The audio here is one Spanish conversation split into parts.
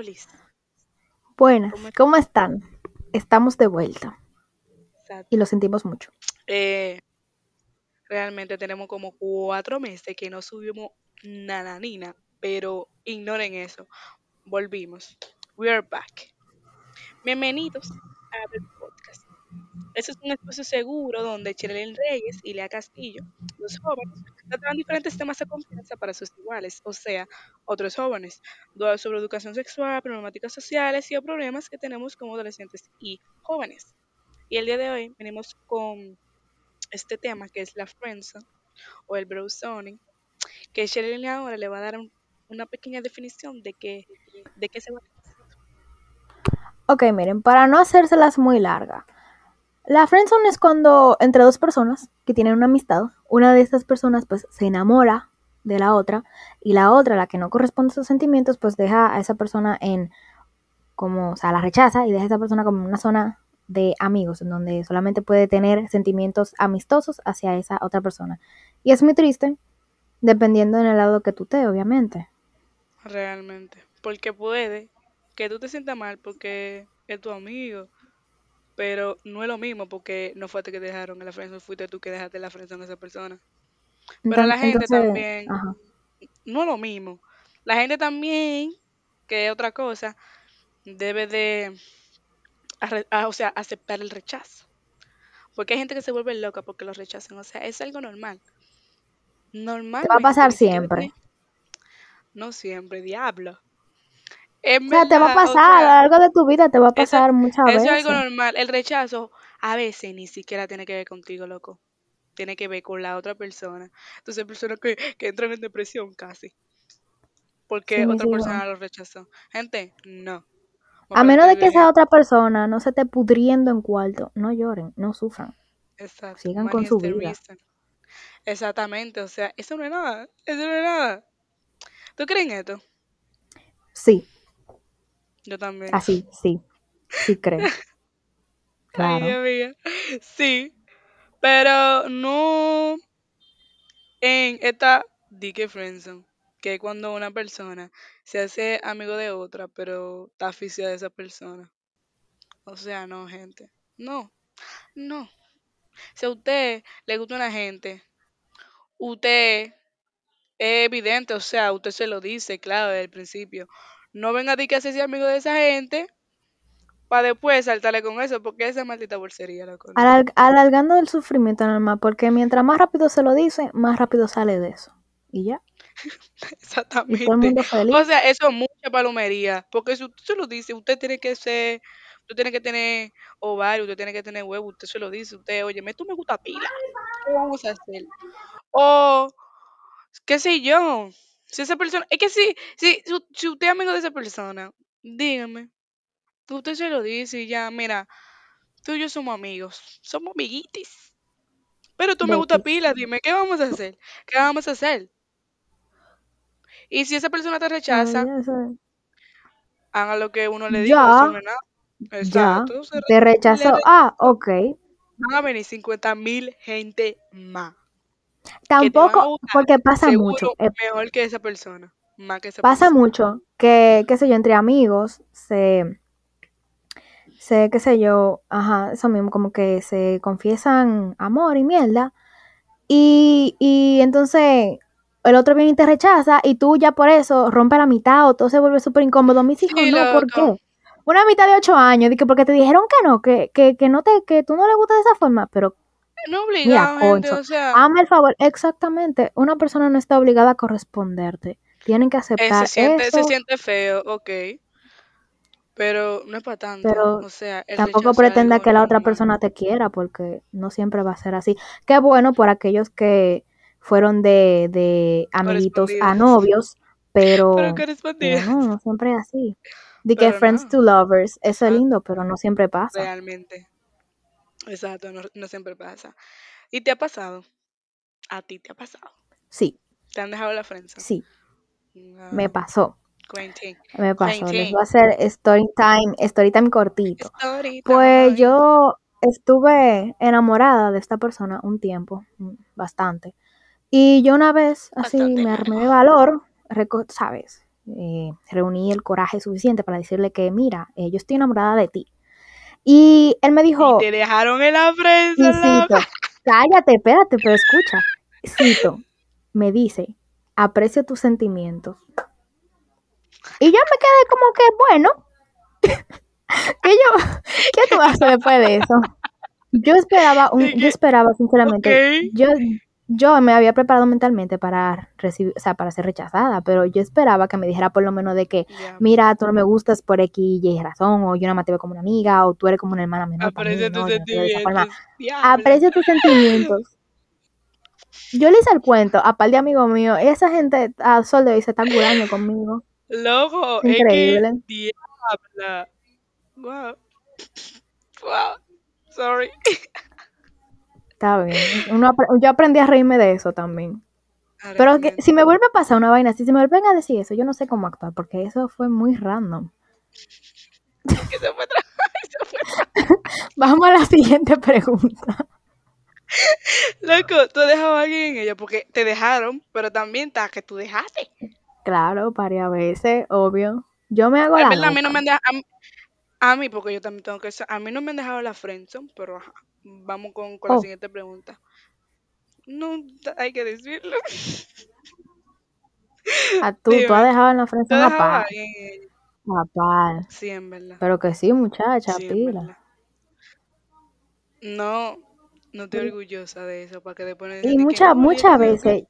Olis. Buenas, ¿cómo están? Estamos de vuelta y lo sentimos mucho. Eh, realmente tenemos como cuatro meses que no subimos nada, nina, pero ignoren eso. Volvimos. We are back. Bienvenidos a el podcast. Este es un espacio seguro donde Chirelín Reyes y Lea Castillo, los jóvenes, tratan diferentes temas de confianza para sus iguales, o sea, otros jóvenes, dudas sobre educación sexual, problemáticas sociales y problemas que tenemos como adolescentes y jóvenes. Y el día de hoy venimos con este tema que es la friendzone o el bro que Chirelín ahora le va a dar una pequeña definición de, que, de qué se va a Ok, miren, para no hacérselas muy larga. La friendzone es cuando entre dos personas que tienen una amistad, una de estas personas pues se enamora de la otra y la otra, la que no corresponde a sus sentimientos, pues deja a esa persona en como, o sea, la rechaza y deja a esa persona como una zona de amigos, en donde solamente puede tener sentimientos amistosos hacia esa otra persona. Y es muy triste, dependiendo en el lado que tú te, obviamente. Realmente, porque puede que tú te sientas mal porque es tu amigo, pero no es lo mismo porque no ti que te dejaron en la friendzone, fuiste tú que dejaste la friendzone a esa persona. Pero la gente también, no es lo mismo. La gente también, que es otra cosa, debe de, o sea, aceptar el rechazo. Porque hay gente que se vuelve loca porque lo rechazan. O sea, es algo normal. Normal. va a pasar siempre. No siempre, diablo o sea, te va a pasar, a lo largo de tu vida te va a pasar muchas veces. Eso es algo normal. El rechazo a veces ni siquiera tiene que ver contigo, loco. Tiene que ver con la otra persona. Entonces, personas que, que entran en depresión casi. Porque otra persona lo rechazó. Gente, no. A menos de que esa otra persona no se esté pudriendo en cuarto, no lloren, no sufran. Exacto. Sigan con su vida. Exactamente, o sea, eso no es nada, eso no es nada. ¿Tú crees en esto? Sí. Yo también. Así, sí. Sí creo. Claro. Ay, Sí. Pero no en esta Dick Friendzone, que es cuando una persona se hace amigo de otra, pero está aficionada de esa persona. O sea, no, gente. No. No. Si a usted le gusta una gente, usted es evidente, o sea, usted se lo dice, claro, desde el principio. No venga a decir que hacerse amigo de esa gente para después saltarle con eso, porque esa maldita bolsería. Loco, alargando el sufrimiento normal, porque mientras más rápido se lo dice, más rápido sale de eso. Y ya. Exactamente. O sea, eso es mucha palomería, porque si usted se lo dice, usted tiene que ser, usted tiene que tener ovario, usted tiene que tener huevo, usted se lo dice, usted, oye, tú me gusta pila, ¿qué vamos a hacer? O, qué sé yo, si esa persona, es que si, si, si usted es amigo de esa persona, dígame. Usted se lo dice y ya, mira, tú y yo somos amigos, somos amiguitis. Pero tú me gusta pila, dime, ¿qué vamos a hacer? ¿Qué vamos a hacer? Y si esa persona te rechaza, haga lo que uno le diga, Exacto. Ya, te rechazó. Ah, ok. Van a venir 50 mil gente más. Tampoco, porque pasa mucho. Eh, mejor que esa persona. Más que esa pasa mucho que, qué sé yo, entre amigos se, se, qué sé yo, ajá, eso mismo, como que se confiesan amor y mierda. Y, y entonces el otro viene y te rechaza y tú ya por eso rompe la mitad o todo se vuelve súper incómodo. Mis hijos, no, ¿por qué? Una mitad de ocho años, porque te dijeron que no, que, que, que no te, que tú no le gustas de esa forma, pero no obligado, o sea. Ama el favor, exactamente. Una persona no está obligada a corresponderte. Tienen que aceptar se siente, eso. Se siente feo, ok. Pero no es para tanto. Pero o sea, tampoco pretenda que la otra persona te quiera, porque no siempre va a ser así. Qué bueno por aquellos que fueron de, de amiguitos a novios, pero, pero no, no siempre es así. De que friends to lovers, eso es ah, lindo, pero no siempre pasa. Realmente. Exacto, no, siempre pasa. ¿Y te ha pasado? ¿A ti te ha pasado? Sí. ¿Te han dejado la frente? Sí. Me pasó. Me pasó. Les voy a hacer story time, story time cortito. Pues yo estuve enamorada de esta persona un tiempo, mm, bastante. Y yo una vez, así, me armé de valor, ¿sabes? eh, reuní el coraje suficiente para decirle que, mira, eh, yo estoy enamorada de ti. Y él me Y dijo, te dejaron en la prensa, cito, cállate, espérate, pero escucha. Cito, me dice, aprecio tus sentimientos. Y yo me quedé como que, bueno, ¿qué, yo, ¿qué tú haces después de eso? Yo esperaba, un, yo esperaba sinceramente, yo, yo me había preparado mentalmente para recibir, o sea, para ser rechazada, pero yo esperaba que me dijera por lo menos de que, mira, tú no me gustas por X y Y razón, o yo nada más te veo como una amiga, o tú eres como una hermana menor Aprecia tus no, sentimientos. Aprecio tus sentimientos. Yo le hice el cuento a par de amigos míos, esa gente a sol de hoy se está curando conmigo. Loco, Es es que increíble. diabla. Wow. Wow. Sorry. Está bien. Uno yo aprendí a reírme de eso también. Pero que, si me vuelve a pasar una vaina si me vuelven a decir eso, yo no sé cómo actuar, porque eso fue muy random. Se fue se fue Vamos a la siguiente pregunta. Loco, tú has dejado a alguien en ella porque te dejaron, pero también está que tú dejaste. Claro, varias veces, obvio. Yo me hago la verdad, a mí no me han dejado, a mí, a mí, porque yo también tengo que a mí no me han dejado la friendzone, pero ajá, vamos con, con la Oh, siguiente pregunta. No, hay que decirlo. a tú, tú has dejado en la ¿tú frente una par. Una par. Sí, en verdad. Pero que sí, muchacha, Sí, pila. No, no estoy Sí. orgullosa de eso, para que después Y muchas, muchas veces,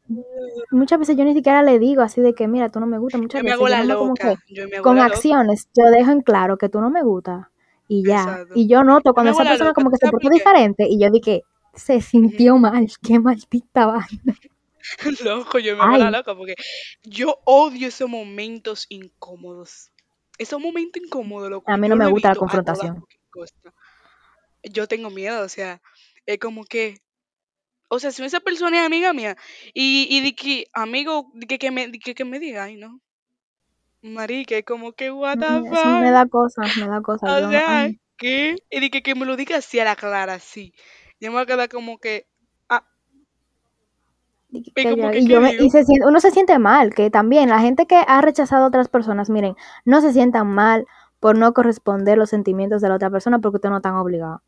muchas veces yo ni siquiera le digo así de que, mira, tú no me gustas. Muchas Yo me veces hago yo la me como que, yo me hago con la loca. acciones, yo dejo en claro que tú no me gustas. Y ya. Exacto. Y yo noto cuando esa persona como ¿tú que se portó diferente y yo dije, se sintió mal, qué maldita vaina. Loco, yo me hago la loca porque yo odio esos momentos incómodos. Esos momentos incómodos, loco, a mí no me gusta la confrontación. Yo tengo miedo, o sea, es como que, o sea, si esa persona es amiga mía y, y de que, amigo, de que, que me, de que, que me diga, ay, no, marica, es como que, what the Eso me fuck, da cosa, me da cosa. o Yo, sea, ay, ¿qué? Y de que, que me lo diga así a la clara, así. Yo me voy a quedar como que, ah, y que- y que como yo, que, y ¿qué yo me, y se uno se siente mal, que también la gente que ha rechazado a otras personas, miren, no se sientan mal por no corresponder los sentimientos de la otra persona porque ustedes no están obligados.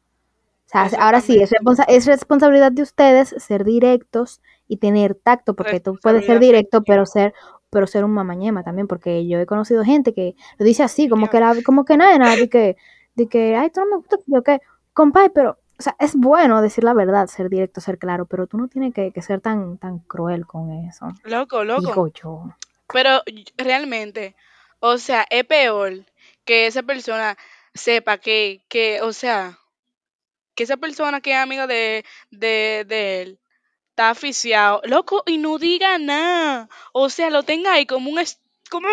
O sea, ahora sí, es, responsa- es responsabilidad de ustedes ser directos y tener tacto, porque tú puedes ser directo, pero ser, pero ser un mamañema también, porque yo he conocido gente que lo dice así, como que la, como que nada, nada, de que, de que, ay, tú no me gusta, yo que, compadre, pero, o sea, es bueno decir la verdad, ser directo, ser claro, pero tú no tienes que, que ser tan, tan cruel con eso, Loco, loco. digo yo. Pero realmente, o sea, es peor que esa persona sepa que, que, o sea, que esa persona que es amiga de, de, de él está aficiado, loco, y no diga nada. O sea, lo tenga ahí como un... es- como,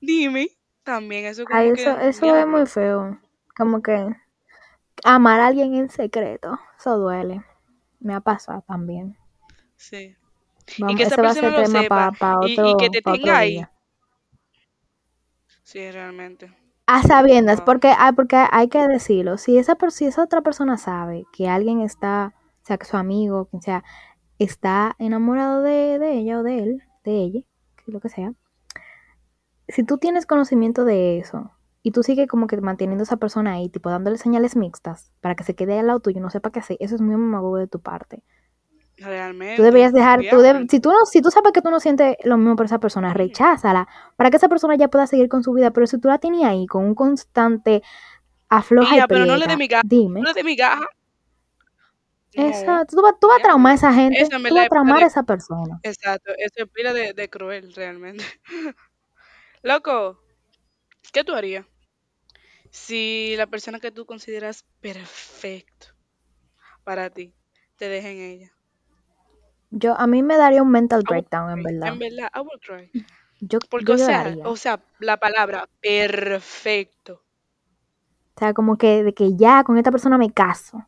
dime, también eso Ay, como eso, que, eso es muy feo, como que amar a alguien en secreto, eso duele, me ha pasado también. Sí. Y Vamos, que esa ese va a persona lo tema sepa para y, y que otro, te pa otro tenga ahí. día. Sí, realmente. A sabiendas, Wow. porque, ah, porque hay que decirlo, si esa, si esa otra persona sabe que alguien está, sea, que su amigo, quien sea, está enamorado de, de ella o de él, de ella, lo que sea, si tú tienes conocimiento de eso y tú sigues como que manteniendo a esa persona ahí, tipo dándole señales mixtas para que se quede al lado tuyo y no sepa qué hacer, eso es muy mamagogo de tu parte. Tú Realmente. deberías dejar, tú si tú no, si tú sabes que tú no sientes lo mismo por esa persona, recházala para que esa persona ya pueda seguir con su vida. Pero si tú la tienes ahí con un constante afloja y Mira, pero no le dé migaja. No dime. le dé migaja. Exacto, tú, vas- tú vas a traumar a esa gente, en tú vas a traumar de... a esa persona. Exacto, eso es pila de, de cruel, realmente. Loco, ¿qué tú harías si la persona que tú consideras perfecto para ti te deja en ella? Yo, a mí me daría un mental breakdown, en verdad. En verdad, I would cry. Yo, Porque, yo o sea, o sea, la palabra perfecto. O sea, como que de que ya con esta persona me caso.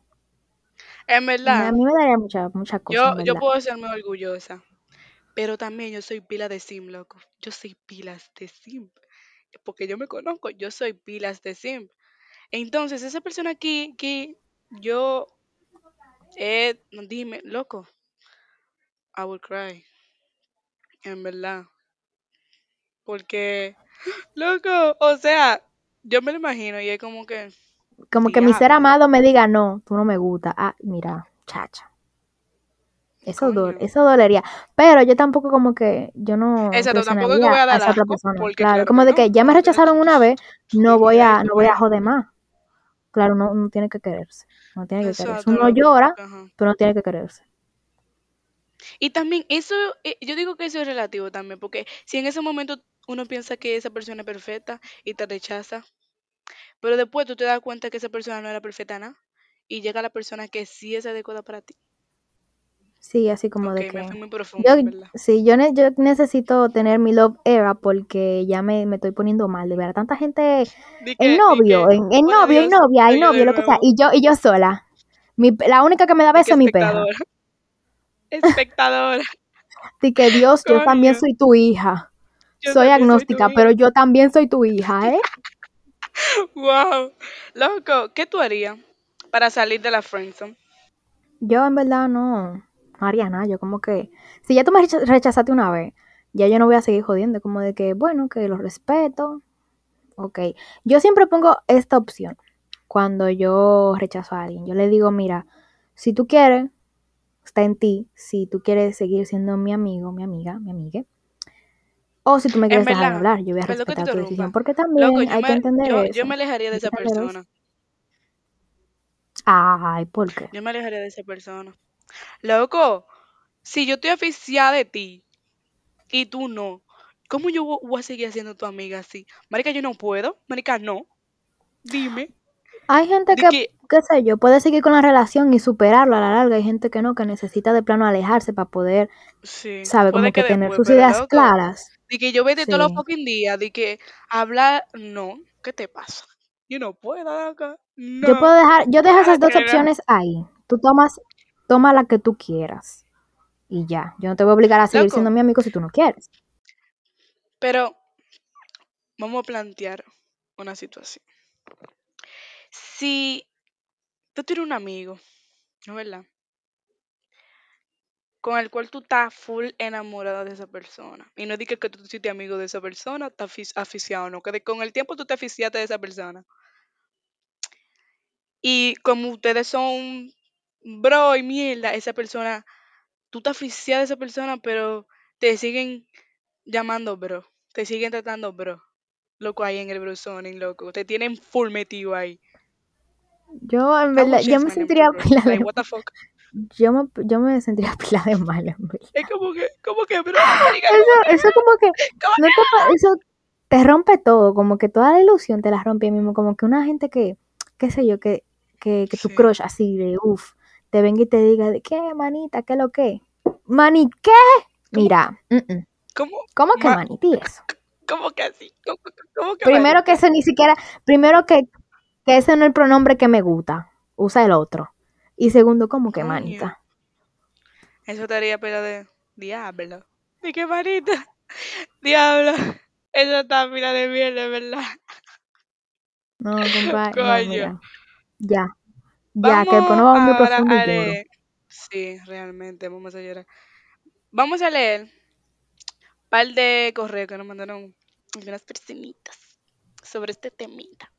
En verdad, a mí me daría mucha, mucha cosa, yo, yo puedo serme orgullosa, pero también yo soy pila de sim, loco. Yo soy pilas de sim. Porque yo me conozco, yo soy pilas de sim. Entonces, esa persona aquí, que yo, eh, no, dime, loco, I will cry, en verdad. porque, loco, o sea, yo me lo imagino y es como que, Como que mi ser diablo, amado me diga, no, tú no me gusta. Ah, mira, chacha. Eso, do- eso dolería. Pero yo tampoco como que, yo no Exacto, tampoco es que voy a a dar esa otra persona. Claro, claro como de no, que ya me rechazaron una vez, no voy a, no voy a joder más. Claro, uno, uno tiene que quererse. No tiene que quererse. Uno llora, ajá. pero no tiene que quererse. Y también eso, eh, yo digo que eso es relativo también, porque si en ese momento uno piensa que esa persona es perfecta y te rechaza, pero después tú te das cuenta que esa persona no era perfecta nada, y llega la persona que sí es adecuada para ti. Sí, así como de que fui muy profundo, yo, en verdad. sí, yo, ne- yo necesito tener mi love era porque ya me, me estoy poniendo mal, de ver a tanta gente que, di novio, que, en, oh novio, en Dios, novia, en yo de novio, lo que sea, y yo, y yo sola. Mi, la única que me da beso es mi perra. espectadora. Así que Dios, yo también soy tu hija. yo Soy agnóstica, pero yo también soy tu hija, ¿eh? Wow. Loco, ¿qué tú harías para salir de la friendzone? Yo en verdad no, no haría nada, yo como que, si ya tú me recha- rechazaste una vez, ya yo no voy a seguir jodiendo, como de que, bueno, que lo respeto, ok. Yo siempre pongo esta opción cuando yo rechazo a alguien. Yo le digo, mira, si tú quieres, está en ti, si tú quieres seguir siendo mi amigo, mi amiga, mi amiga, o si tú me quieres dejar hablar, yo voy a que te respetar tu decisión, porque también hay que me, entender yo, yo eso. me alejaría de que esa eso. persona. Ay, ¿por qué? Yo me alejaría de esa persona. Loco, si yo estoy aficiada de ti y tú no, ¿cómo yo vo- voy a seguir siendo tu amiga así? Marica, yo no puedo. Marica, no. Dime. Hay gente que, que, qué sé yo, puede seguir con la relación y superarlo a la larga. Hay gente que no, que necesita de plano alejarse para poder, sí, sabe, como que que tener después, sus ideas loco, claras. De que yo vete todos los Sí. fucking días, de que hablar, no. ¿Qué te pasa? Yo no puedo, loco. Yo puedo No. dejar, yo dejo esas dos no. opciones ahí. Tú tomas, toma la que tú quieras. Y ya. Yo no te voy a obligar a seguir siendo mi amigo si tú no quieres. pero vamos a plantear una situación. Si tú tienes un amigo, ¿no es verdad? Con el cual tú estás full enamorada de esa persona. Y no digas que tú te hiciste amigo de esa persona, estás afic- aficiado, no. Que de- con el tiempo tú te aficiaste de esa persona. Y como ustedes son bro y mierda, esa persona, tú te aficias de esa persona, pero te siguen llamando bro. Te siguen tratando bro. Loco ahí en el bro zoning, loco. Te tienen full metido ahí. Yo, en verdad, yo me sentiría bro? pila de Like, what the fuck? Yo me, yo me sentiría pila de mal, en verdad. Es como que, como que, marica, Eso, eso como que no te eso te rompe todo, como que toda la ilusión te la rompe mismo, como que una gente que, qué sé yo, que, que, que tu Sí. crush así de uff, te venga y te diga de qué manita, qué lo que. Mani, ¿qué? ¿Cómo, Mira, mm, mm. cómo, ¿cómo que ma- maniti eso? cómo que así? ¿Cómo, cómo que Primero que ese ni siquiera, primero que, que ese no es el pronombre que me gusta, usa el otro. Y segundo, ¿cómo que Coño, manita? eso estaría pela de diablo. ¿De qué manita? Diablo. Eso está pila de mierda, ¿verdad? No, compa, no, Coño. ya, ya, que después nos Vamos muy profundo a leer. Sí, realmente, vamos a llorar. Vamos a leer un par de correos que nos mandaron algunas personitas sobre este temita.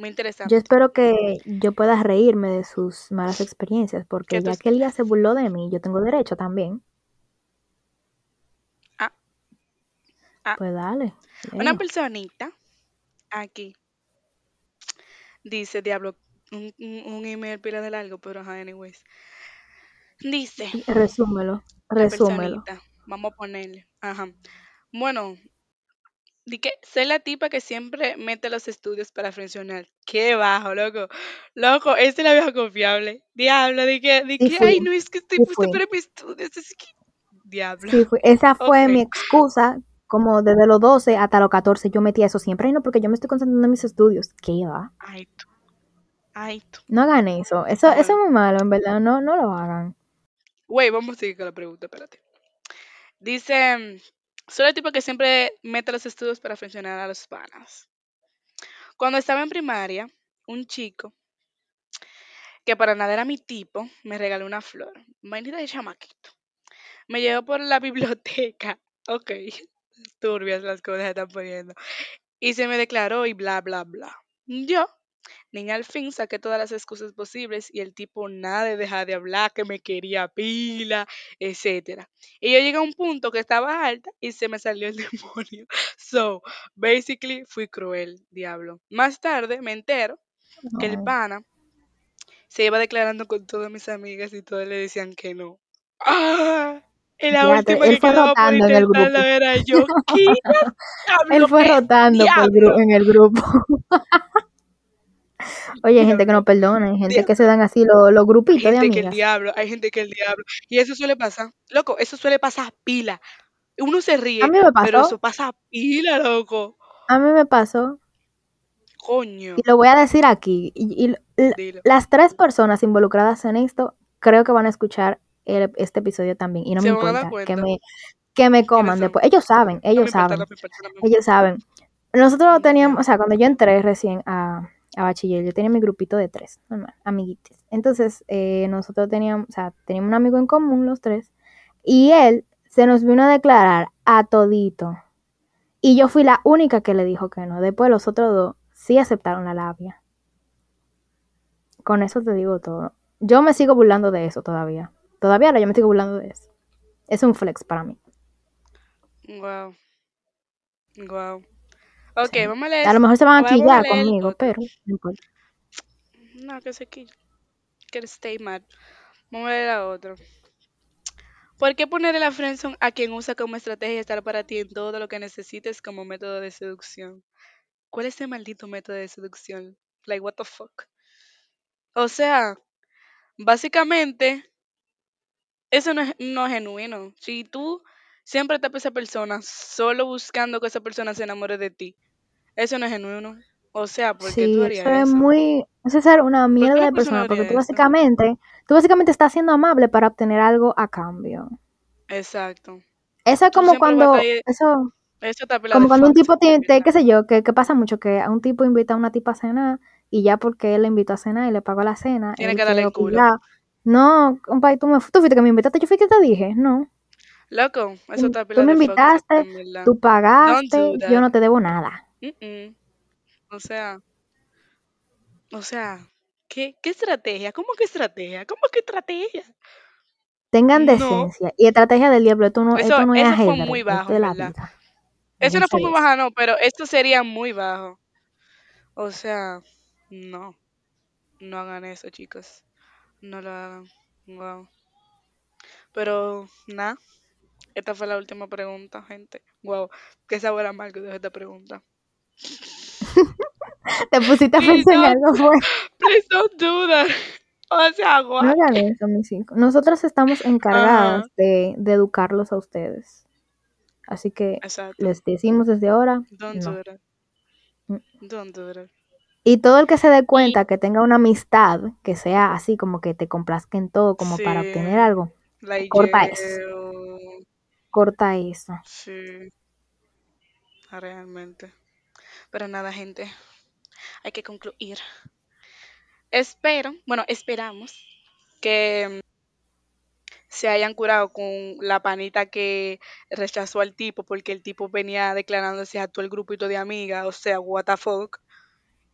Muy Yo interesante. espero que yo pueda reírme de sus malas experiencias, ¿Qué porque ya que esperas? se burló de mí, yo tengo derecho también. Ah, ah. Pues dale, Una personita aquí dice, diablo, un, un, email pila de largo, pero ajá, anyways. Dice Resúmelo, resúmelo. vamos a ponerle, ajá. Bueno, di que soy la tipa que siempre mete los estudios para funcionar. Qué bajo, loco. Loco, esa es la vieja confiable. Diablo, di que, di que, ay, no, es que estoy sí para mis estudios. Es que, diablo. sí. Esa fue mi excusa, como desde los 12 hasta los 14, yo metía eso siempre. Ay, no, porque yo me estoy concentrando en mis estudios. ¿Qué va? ay, tú, ay, tú. No hagan eso. Eso, eso es muy malo, en verdad. No, no lo hagan. Güey, vamos a seguir con la pregunta, espérate. Dice, soy el tipo que siempre mete los estudios para funcionar a los panas. Cuando estaba en primaria, un chico que para nada era mi tipo, me regaló una flor. Vainita de chamaquito. Me llevó por la biblioteca. Ok. turbias las cosas se están poniendo. Y se me declaró y bla, bla, bla. Yo, niña al fin, saqué todas las excusas posibles y el tipo nada de dejar de hablar, que me quería pila, etcétera. Y yo llegué a un punto que estaba alta y se me salió el demonio. So, basically, fui cruel, diablo. Más tarde me entero que el pana se iba declarando con todas mis amigas y todas le decían que no. ¡Ah! Y la Ya, última él que fue quedaba por rotando en el grupo. era yo. ¿Qué Él fue ¿Qué rotando por el en el grupo. Oye, hay gente que no perdona, hay gente que se dan así los los Hay grupitos de gente que el amigas. diablo, hay gente que el diablo. Y eso suele pasar. Loco, eso suele pasar pila. Uno se A ríe, mí me pero eso pasa pila, loco. a mí me pasó, Coño. y lo voy a decir aquí. Y, las tres personas involucradas en esto creo que van a escuchar el- este episodio también. Y no me Se dar importa que me, que me ¿Quiénes coman después. Ellos saben, No me ellos importa, saben, no me importa, no me importa. ellos saben. Nosotros teníamos, o sea, cuando yo entré recién a, a bachiller, yo tenía mi grupito de tres, normal, amiguitos. Entonces, eh, nosotros teníamos, o sea, teníamos un amigo en común, los tres, y él se nos vino a declarar a todito. Y yo fui la única que le dijo que no. Después los otros dos sí aceptaron la labia. Con eso te digo todo. Yo me sigo burlando de eso todavía. Todavía ahora yo me sigo burlando de eso. Es un flex para mí. Wow. Wow. Ok, Sí. vamos a leer. A lo mejor se van a a quillar conmigo, otro. pero no importa. No, que se quille. Que stay mad. Vamos a leer a otro. ¿Por qué poner la friendzone a quien usa como estrategia estar para ti en todo lo que necesites como método de seducción? ¿Cuál es ese maldito método de seducción? Like, what the fuck? O sea, básicamente, eso no es, no es genuino. Si tú siempre estás con esa persona solo buscando que esa persona se enamore de ti, eso no es genuino. O sea, ¿por qué tú Sí, harías eso es eso? muy... Eso es ser una ¿Por qué mierda de persona persona, porque tú eso? básicamente, tú básicamente estás siendo amable para obtener algo a cambio. Exacto. Eso es como cuando, eso, Eso está pela como cuando un tipo en tiene, qué sé yo, que, que pasa mucho, que a un tipo invita a una tipa a cenar y ya porque él le invitó a cenar y le pagó la cena, Tiene que darle el culo. opinar. No, compadre, tú, me, tú fuiste que me invitaste, yo fui que te dije, no. Loco, eso está tú me invitaste, tú pagaste, yo no te debo nada. Mm-mm. O sea, o sea, ¿qué, qué estrategia? ¿Cómo que estrategia? ¿Cómo que estrategia? Tengan No, decencia. Y estrategia del diablo, esto no, eso, esto no es eso fue ajedrez, muy bajo, es la verdad. vida. Eso no fue muy eso. baja, no, pero esto sería muy bajo. O sea, no, no hagan eso, chicos. No lo hagan. Wow. Pero, nada, esta fue la última pregunta, gente. Wow, qué sabor amargo de esta pregunta. Te pusiste a pensar en algo, fue. please don't do that. O sea, No what? hagan eso, mis hijos. Nosotras estamos encargadas Ajá, de, de educarlos a ustedes. Así que exacto. les decimos desde ahora, Don't no. do that. Mm. Don't do that. Y todo el que se dé Y cuenta que tenga una amistad que sea así como que te complazca en todo como para obtener algo, like corta eso. Corta eso. sí, realmente. Pero nada, gente, hay que concluir. Espero, bueno, esperamos que se hayan curado con la panita que rechazó al tipo porque el tipo venía declarándose a todo el grupito de amigas, o sea, what the fuck.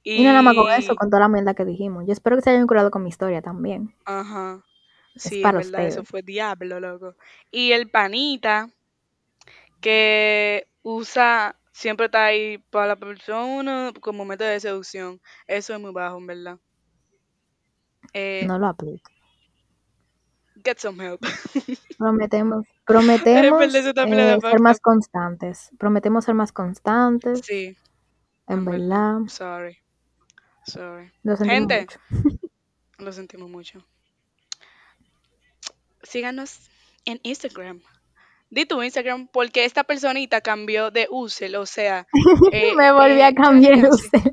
Y no nada más con eso, con toda la mierda que dijimos. Yo espero que se hayan curado con mi historia también. ajá, Es sí, para verdad, eso fue diablo, loco. Y el panita que usa, siempre está ahí para la persona como método de seducción. Eso es muy bajo, en verdad. Eh, No lo aplico. get some help. Prometemos, prometemos eh, ser más constantes. Prometemos ser más constantes. Sí, En verdad. Sorry. Sorry. lo Gente, mucho. lo sentimos mucho. Síganos en Instagram. Di tu Instagram porque esta personita cambió de user, o sea, eh, Me volví a eh, cambiar user.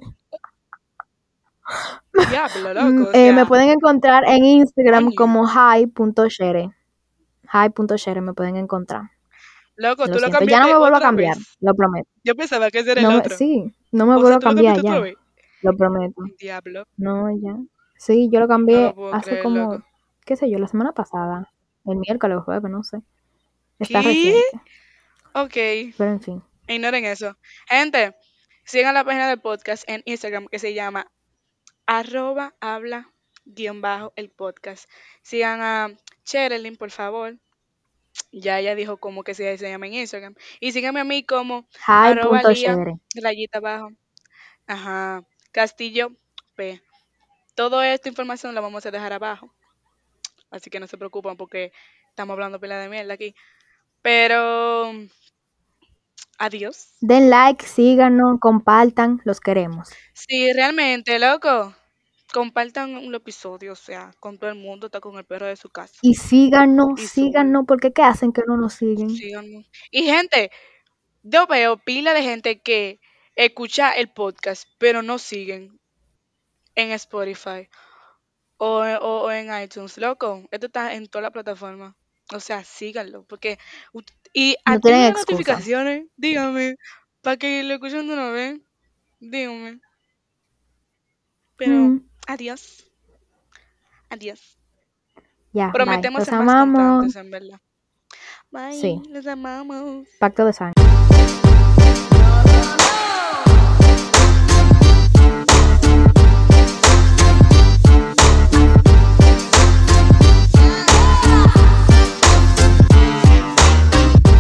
Diablo, Mm, loco, o eh, me pueden encontrar en Instagram coño. como hi.shere. Hi.shere me pueden encontrar. Loco, Lo tú lo siento, ya no cambiaste me vuelvo a cambiar, vez. lo prometo. Yo pensaba que ese era el No otro. sí, no me O vuelvo sea, a lo cambiar cambiaste ya, lo prometo. Diablo, No, ya. Sí, yo lo cambié hace creer, como, loco. qué sé yo, la semana pasada, el miércoles o jueves, no sé. Está ¿Qué? reciente. Ok, Pero en fin. ignoren eso. Gente, sigan la página del podcast en Instagram que se llama arroba habla guion bajo el podcast. Sigan a Cherelyn, por favor. Ya ella dijo como que se, se llama en Instagram. Y síganme a mí como arroba lía, Hi.chere. rayita abajo. Ajá. Castillo P. Toda esta información la vamos a dejar abajo. Así que no se preocupen porque estamos hablando pila de mierda aquí. Pero adiós. Den like, síganos, compartan, los queremos. Sí, realmente, loco. Compartan un episodio, o sea, con todo el mundo, está con el perro de su casa. Y síganos, Y síganos, porque ¿qué hacen que no nos siguen? Síganos. Y gente, yo veo pila de gente que escucha el podcast, pero no siguen en Spotify o, o- o en iTunes, loco. Esto está en toda la plataforma. O sea, síganlo, porque... ut- Y No activen las excusa. notificaciones, dígame, para que lo escuchen de una vez. Dígame. Pero, Mm, adiós. Adiós. ya, bye. Prometemos Los ser más amamos. constantes, en verdad. Bye, Sí. los amamos. Pacto de sangre.